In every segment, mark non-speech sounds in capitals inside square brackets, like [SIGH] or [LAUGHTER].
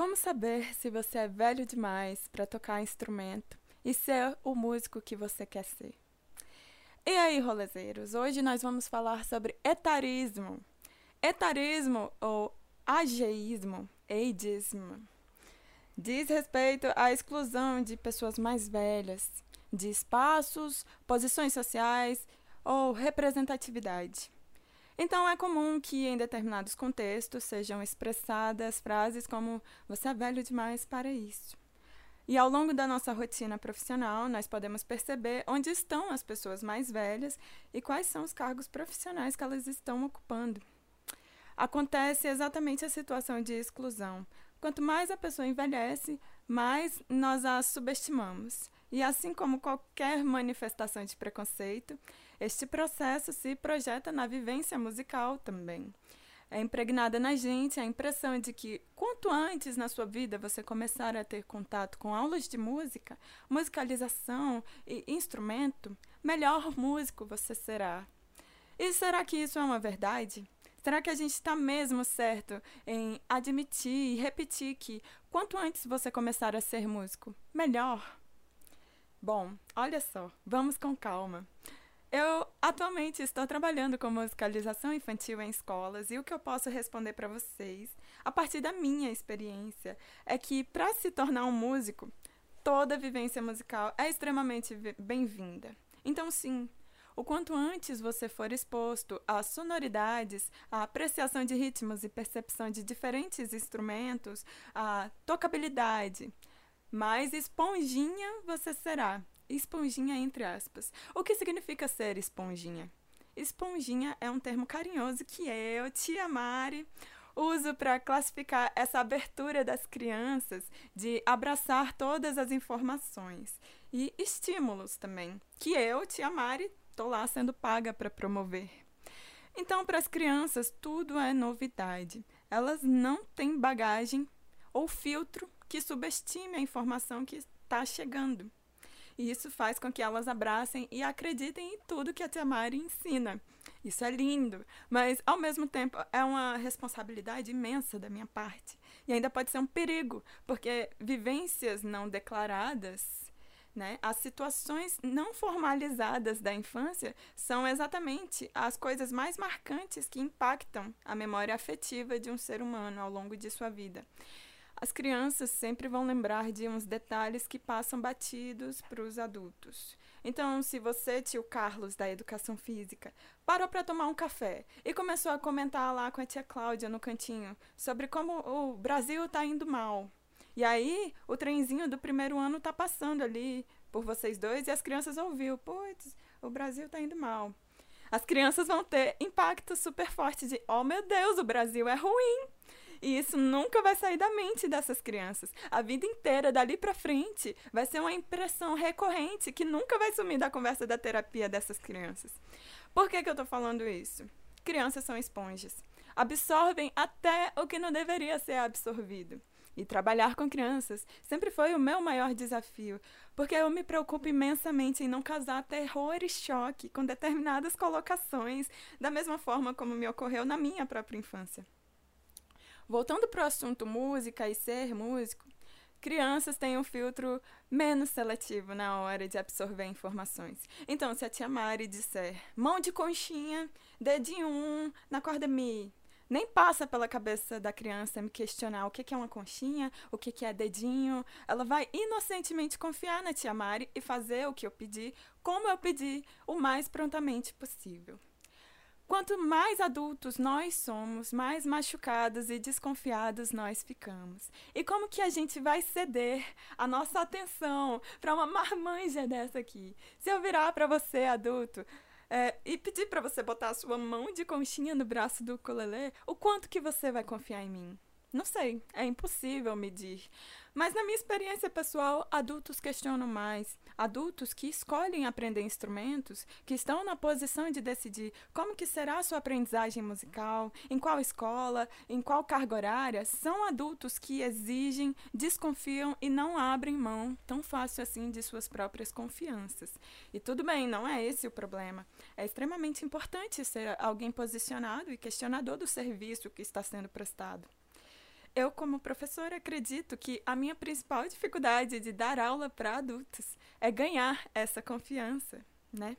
Como saber se você é velho demais para tocar instrumento e ser o músico que você quer ser? E aí, rolezeiros? Hoje nós vamos falar sobre etarismo. Etarismo ou ageísmo, ageismo, diz respeito à exclusão de pessoas mais velhas de espaços, posições sociais ou representatividade. Então, é comum que em determinados contextos sejam expressadas frases como: Você é velho demais para isso. E ao longo da nossa rotina profissional, nós podemos perceber onde estão as pessoas mais velhas e quais são os cargos profissionais que elas estão ocupando. Acontece exatamente a situação de exclusão. Quanto mais a pessoa envelhece, mais nós a subestimamos. E assim como qualquer manifestação de preconceito, este processo se projeta na vivência musical também. É impregnada na gente a impressão de que quanto antes na sua vida você começar a ter contato com aulas de música, musicalização e instrumento, melhor músico você será. E será que isso é uma verdade? Será que a gente está mesmo certo em admitir e repetir que quanto antes você começar a ser músico, melhor? Bom, olha só, vamos com calma. Eu atualmente estou trabalhando com musicalização infantil em escolas e o que eu posso responder para vocês, a partir da minha experiência, é que para se tornar um músico, toda vivência musical é extremamente bem-vinda. Então, sim, o quanto antes você for exposto a sonoridades, a apreciação de ritmos e percepção de diferentes instrumentos, a tocabilidade, mais esponjinha você será. Esponjinha entre aspas. O que significa ser esponjinha? Esponjinha é um termo carinhoso que eu, tia Mari, uso para classificar essa abertura das crianças de abraçar todas as informações e estímulos também, que eu, tia Mari, estou lá sendo paga para promover. Então, para as crianças, tudo é novidade. Elas não têm bagagem ou filtro que subestime a informação que está chegando. E isso faz com que elas abracem e acreditem em tudo que a Tia Mari ensina. Isso é lindo, mas ao mesmo tempo é uma responsabilidade imensa da minha parte. E ainda pode ser um perigo, porque vivências não declaradas, né, as situações não formalizadas da infância são exatamente as coisas mais marcantes que impactam a memória afetiva de um ser humano ao longo de sua vida. As crianças sempre vão lembrar de uns detalhes que passam batidos para os adultos. Então, se você, tio Carlos, da educação física, parou para tomar um café e começou a comentar lá com a tia Cláudia no cantinho sobre como o Brasil está indo mal. E aí, o trenzinho do primeiro ano está passando ali por vocês dois e as crianças ouviu, putz, o Brasil está indo mal. As crianças vão ter impacto super forte de, oh meu Deus, o Brasil é ruim. E isso nunca vai sair da mente dessas crianças. A vida inteira, dali para frente, vai ser uma impressão recorrente que nunca vai sumir da conversa da terapia dessas crianças. Por que, que eu tô falando isso? Crianças são esponjas. Absorvem até o que não deveria ser absorvido. E trabalhar com crianças sempre foi o meu maior desafio, porque eu me preocupo imensamente em não causar terror e choque com determinadas colocações, da mesma forma como me ocorreu na minha própria infância. Voltando para o assunto música e ser músico, crianças têm um filtro menos seletivo na hora de absorver informações. Então, se a tia Mari disser mão de conchinha, dedinho um na corda mi, nem passa pela cabeça da criança me questionar o que é uma conchinha, o que é dedinho. Ela vai inocentemente confiar na tia Mari e fazer o que eu pedi, como eu pedi, o mais prontamente possível. Quanto mais adultos nós somos, mais machucados e desconfiados nós ficamos. E como que a gente vai ceder a nossa atenção para uma [LAUGHS] marmanja dessa aqui? Se eu virar para você, adulto, é, e pedir para você botar a sua mão de conchinha no braço do ukulele, o quanto que você vai confiar em mim? Não sei, é impossível medir. Mas na minha experiência pessoal, adultos questionam mais. Adultos que escolhem aprender instrumentos, que estão na posição de decidir como que será a sua aprendizagem musical, em qual escola, em qual carga horária, são adultos que exigem, desconfiam e não abrem mão tão fácil assim de suas próprias confianças. E tudo bem, não é esse o problema. É extremamente importante ser alguém posicionado e questionador do serviço que está sendo prestado. Eu, como professora, acredito que a minha principal dificuldade de dar aula para adultos é ganhar essa confiança, né?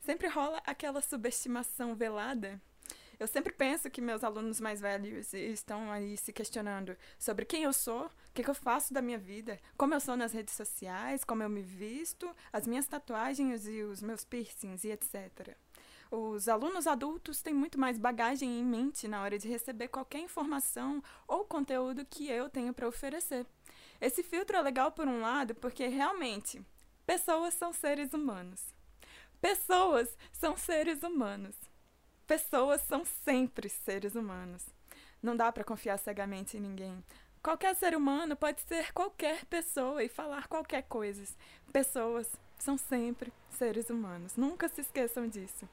Sempre rola aquela subestimação velada. Eu sempre penso que meus alunos mais velhos estão aí se questionando sobre quem eu sou, o que, que eu faço da minha vida, como eu sou nas redes sociais, como eu me visto, as minhas tatuagens e os meus piercings e etc. Os alunos adultos têm muito mais bagagem em mente na hora de receber qualquer informação ou conteúdo que eu tenho para oferecer. Esse filtro é legal por um lado, porque realmente pessoas são seres humanos. Pessoas são seres humanos. Pessoas são sempre seres humanos. Não dá para confiar cegamente em ninguém. Qualquer ser humano pode ser qualquer pessoa e falar qualquer coisa. Pessoas são sempre seres humanos. Nunca se esqueçam disso.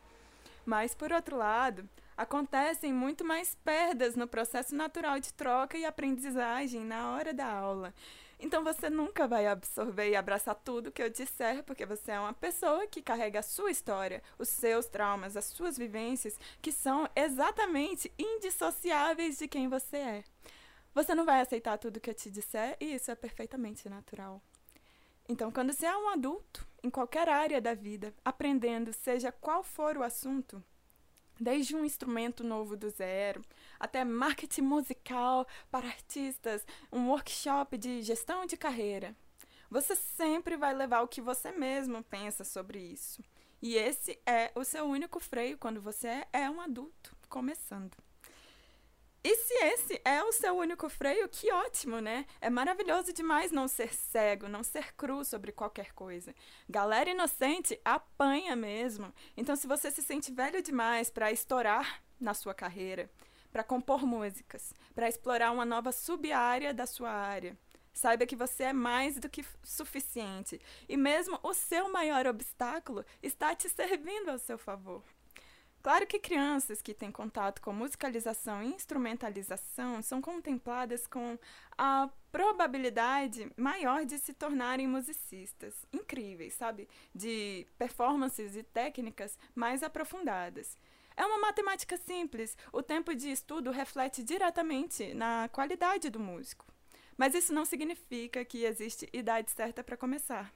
Mas, por outro lado, acontecem muito mais perdas no processo natural de troca e aprendizagem na hora da aula. Então você nunca vai absorver e abraçar tudo que eu disser, porque você é uma pessoa que carrega a sua história, os seus traumas, as suas vivências, que são exatamente indissociáveis de quem você é. Você não vai aceitar tudo que eu te disser e isso é perfeitamente natural. Então, quando você é um adulto, em qualquer área da vida, aprendendo, seja qual for o assunto, desde um instrumento novo do zero, até marketing musical para artistas, um workshop de gestão de carreira. Você sempre vai levar o que você mesmo pensa sobre isso. E esse é o seu único freio quando você é um adulto começando. E se esse é o seu único freio, que ótimo, né? É maravilhoso demais não ser cego, não ser cru sobre qualquer coisa. Galera inocente apanha mesmo. Então, se você se sente velho demais para estourar na sua carreira, para compor músicas, para explorar uma nova sub-área da sua área, saiba que você é mais do que suficiente. E mesmo o seu maior obstáculo está te servindo ao seu favor. Claro que crianças que têm contato com musicalização e instrumentalização são contempladas com a probabilidade maior de se tornarem musicistas incríveis, sabe? De performances e técnicas mais aprofundadas. É uma matemática simples. O tempo de estudo reflete diretamente na qualidade do músico. Mas isso não significa que existe idade certa para começar.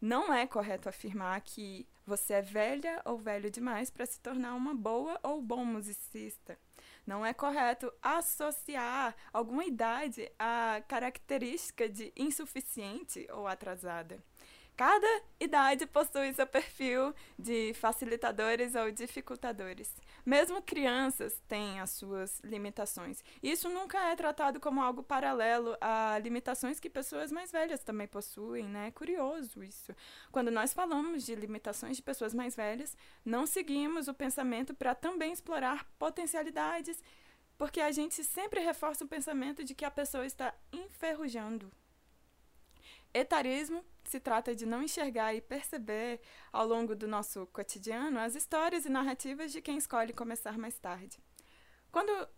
Não é correto afirmar que você é velha ou velho demais para se tornar uma boa ou bom musicista. Não é correto associar alguma idade à característica de insuficiente ou atrasada. Cada idade possui seu perfil de facilitadores ou dificultadores. Mesmo crianças têm as suas limitações. Isso nunca é tratado como algo paralelo a limitações que pessoas mais velhas também possuem, né? É curioso isso. Quando nós falamos de limitações de pessoas mais velhas, não seguimos o pensamento para também explorar potencialidades, porque a gente sempre reforça o pensamento de que a pessoa está enferrujando. Etarismo se trata de não enxergar e perceber ao longo do nosso cotidiano as histórias e narrativas de quem escolhe começar mais tarde. Quando,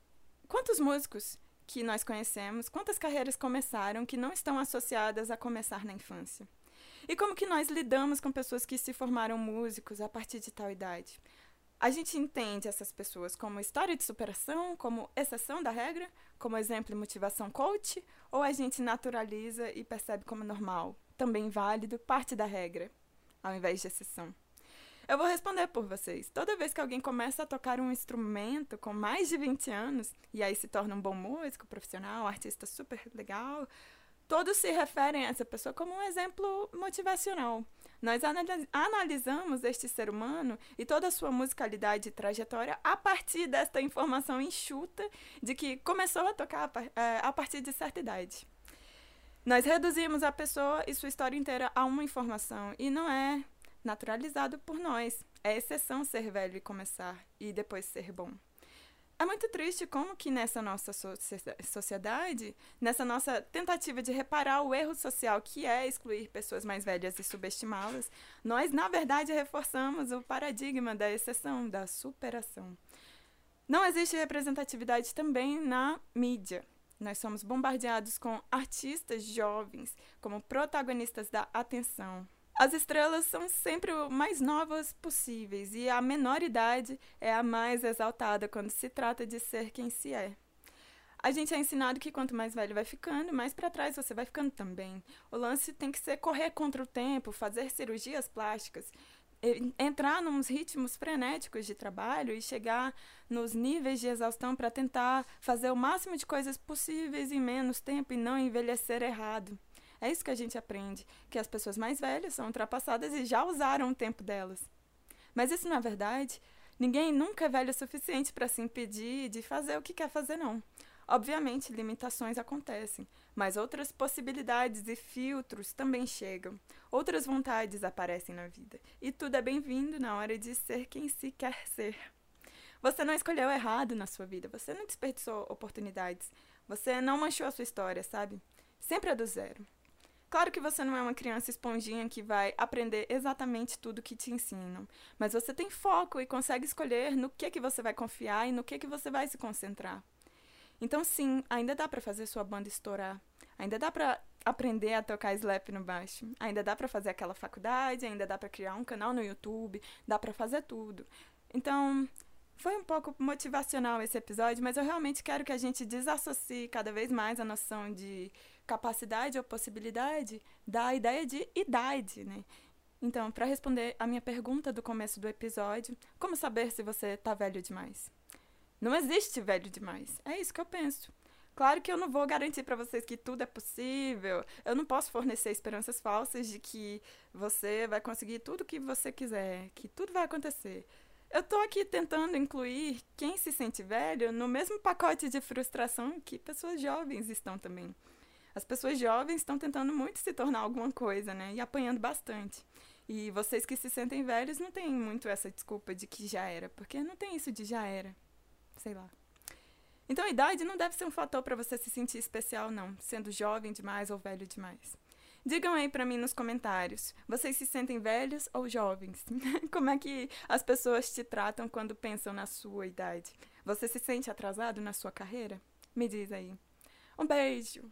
quantos músicos que nós conhecemos, quantas carreiras começaram que não estão associadas a começar na infância? E como que nós lidamos com pessoas que se formaram músicos a partir de tal idade? A gente entende essas pessoas como história de superação, como exceção da regra, como exemplo e motivação coach, ou a gente naturaliza e percebe como normal, também válido, parte da regra, ao invés de exceção? Eu vou responder por vocês. Toda vez que alguém começa a tocar um instrumento com mais de 20 anos, e aí se torna um bom músico, profissional, artista super legal, todos se referem a essa pessoa como um exemplo motivacional. Nós analisamos este ser humano e toda a sua musicalidade e trajetória a partir desta informação enxuta de que começou a tocar é, a partir de certa idade. Nós reduzimos a pessoa e sua história inteira a uma informação e não é naturalizado por nós. É exceção ser velho e começar e depois ser bom. É muito triste como que nessa nossa sociedade, nessa nossa tentativa de reparar o erro social que é excluir pessoas mais velhas e subestimá-las, nós, na verdade, reforçamos o paradigma da exceção, da superação. Não existe representatividade também na mídia. Nós somos bombardeados com artistas jovens como protagonistas da atenção, as estrelas são sempre o mais novas possíveis e a menor idade é a mais exaltada quando se trata de ser quem se é. A gente é ensinado que quanto mais velho vai ficando, mais para trás você vai ficando também. O lance tem que ser correr contra o tempo, fazer cirurgias plásticas, entrar nos ritmos frenéticos de trabalho e chegar nos níveis de exaustão para tentar fazer o máximo de coisas possíveis em menos tempo e não envelhecer errado. É isso que a gente aprende, que as pessoas mais velhas são ultrapassadas e já usaram o tempo delas. Mas isso não é verdade. Ninguém nunca é velho o suficiente para se impedir de fazer o que quer fazer, não. Obviamente, limitações acontecem, mas outras possibilidades e filtros também chegam. Outras vontades aparecem na vida. E tudo é bem-vindo na hora de ser quem se quer ser. Você não escolheu errado na sua vida, você não desperdiçou oportunidades, você não manchou a sua história, sabe? Sempre é do zero. Claro que você não é uma criança esponjinha que vai aprender exatamente tudo que te ensinam, mas você tem foco e consegue escolher no que que você vai confiar e no que que você vai se concentrar. Então, sim, ainda dá para fazer sua banda estourar. Ainda dá para aprender a tocar slap no baixo. Ainda dá para fazer aquela faculdade, ainda dá para criar um canal no YouTube, dá para fazer tudo. Então, foi um pouco motivacional esse episódio, mas eu realmente quero que a gente desassocie cada vez mais a noção de capacidade ou possibilidade da ideia de idade, né? Então, para responder a minha pergunta do começo do episódio, como saber se você está velho demais? Não existe velho demais. É isso que eu penso. Claro que eu não vou garantir para vocês que tudo é possível. Eu não posso fornecer esperanças falsas de que você vai conseguir tudo o que você quiser, que tudo vai acontecer. Eu tô aqui tentando incluir quem se sente velho no mesmo pacote de frustração que pessoas jovens estão também. As pessoas jovens estão tentando muito se tornar alguma coisa, né? E apanhando bastante. E vocês que se sentem velhos não têm muito essa desculpa de que já era, porque não tem isso de já era sei lá. Então, a idade não deve ser um fator para você se sentir especial, não, sendo jovem demais ou velho demais. Digam aí para mim nos comentários, vocês se sentem velhos ou jovens? [LAUGHS] Como é que as pessoas te tratam quando pensam na sua idade? Você se sente atrasado na sua carreira? Me diz aí. Um beijo!